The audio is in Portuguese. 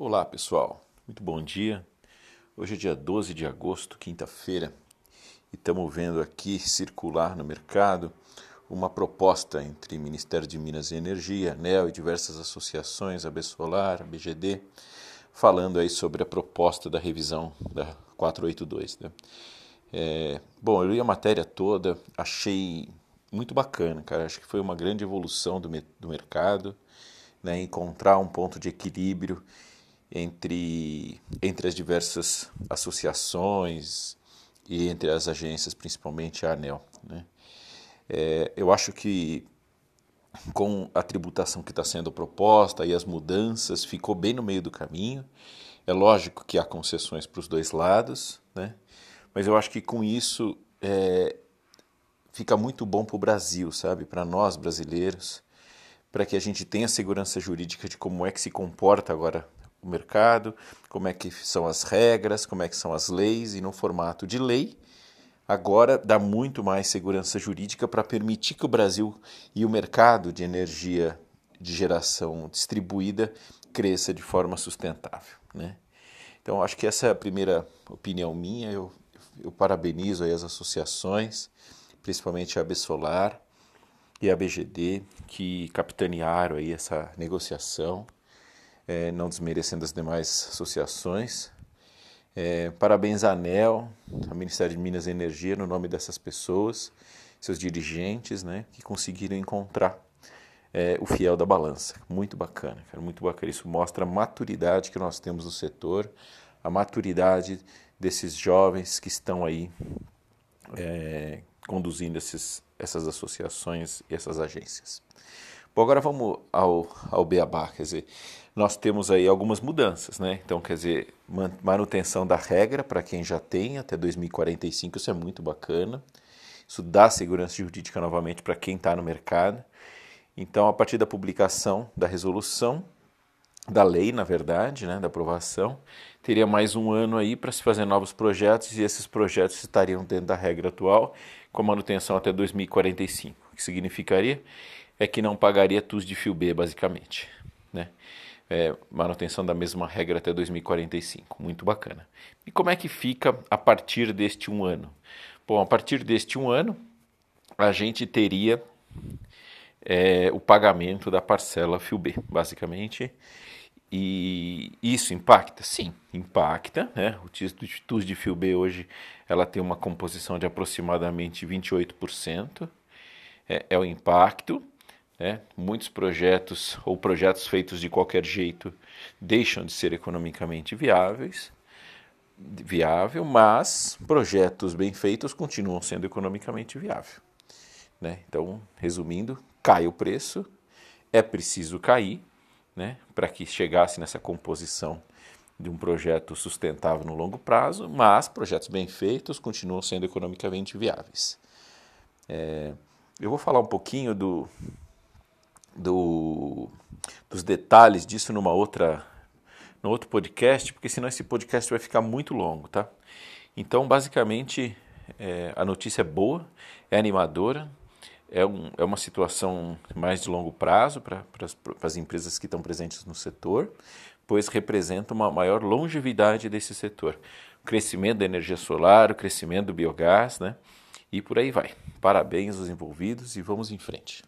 Olá pessoal, muito bom dia. Hoje é dia 12 de agosto, quinta-feira, e estamos vendo aqui circular no mercado uma proposta entre Ministério de Minas e Energia, NEL e diversas associações, a Solar, a BGD, falando aí sobre a proposta da revisão da 482. Né? É, bom, eu li a matéria toda, achei muito bacana, cara. Acho que foi uma grande evolução do, do mercado, né? encontrar um ponto de equilíbrio entre, entre as diversas associações e entre as agências, principalmente a ANEL. Né? É, eu acho que com a tributação que está sendo proposta e as mudanças, ficou bem no meio do caminho. É lógico que há concessões para os dois lados, né? mas eu acho que com isso é, fica muito bom para o Brasil, sabe? Para nós brasileiros, para que a gente tenha segurança jurídica de como é que se comporta agora o mercado, como é que são as regras, como é que são as leis e no formato de lei. Agora dá muito mais segurança jurídica para permitir que o Brasil e o mercado de energia de geração distribuída cresça de forma sustentável, né? Então acho que essa é a primeira opinião minha. Eu, eu parabenizo as associações, principalmente a Solar e a BGD, que capitanearam aí essa negociação é, não desmerecendo as demais associações. É, parabéns à ANEL, ao Ministério de Minas e Energia, no nome dessas pessoas, seus dirigentes, né, que conseguiram encontrar é, o fiel da balança. Muito bacana, cara, muito bacana. Isso mostra a maturidade que nós temos no setor, a maturidade desses jovens que estão aí é, conduzindo esses, essas associações e essas agências. Bom, agora vamos ao, ao Beabá, quer dizer, nós temos aí algumas mudanças, né? Então, quer dizer, manutenção da regra para quem já tem até 2045, isso é muito bacana. Isso dá segurança jurídica novamente para quem está no mercado. Então, a partir da publicação da resolução, da lei, na verdade, né, da aprovação, teria mais um ano aí para se fazer novos projetos e esses projetos estariam dentro da regra atual, com manutenção até 2045. O que significaria é que não pagaria TUS de fio B, basicamente. Né? É, manutenção da mesma regra até 2045. Muito bacana. E como é que fica a partir deste um ano? Bom, a partir deste um ano, a gente teria é, o pagamento da parcela fio B, basicamente. E isso impacta? Sim, impacta. Né? O TUS de fio B hoje ela tem uma composição de aproximadamente 28%. É, é o impacto. Né? Muitos projetos ou projetos feitos de qualquer jeito deixam de ser economicamente viáveis, viável, mas projetos bem feitos continuam sendo economicamente viáveis. Né? Então, resumindo, cai o preço, é preciso cair né, para que chegasse nessa composição de um projeto sustentável no longo prazo, mas projetos bem feitos continuam sendo economicamente viáveis. É, eu vou falar um pouquinho do, dos detalhes disso numa outra, no outro podcast, porque senão esse podcast vai ficar muito longo, tá? Então, basicamente, é, a notícia é boa, é animadora, é, um, é uma situação mais de longo prazo para as empresas que estão presentes no setor, pois representa uma maior longevidade desse setor. O crescimento da energia solar, o crescimento do biogás, né? E por aí vai. Parabéns aos envolvidos e vamos em frente.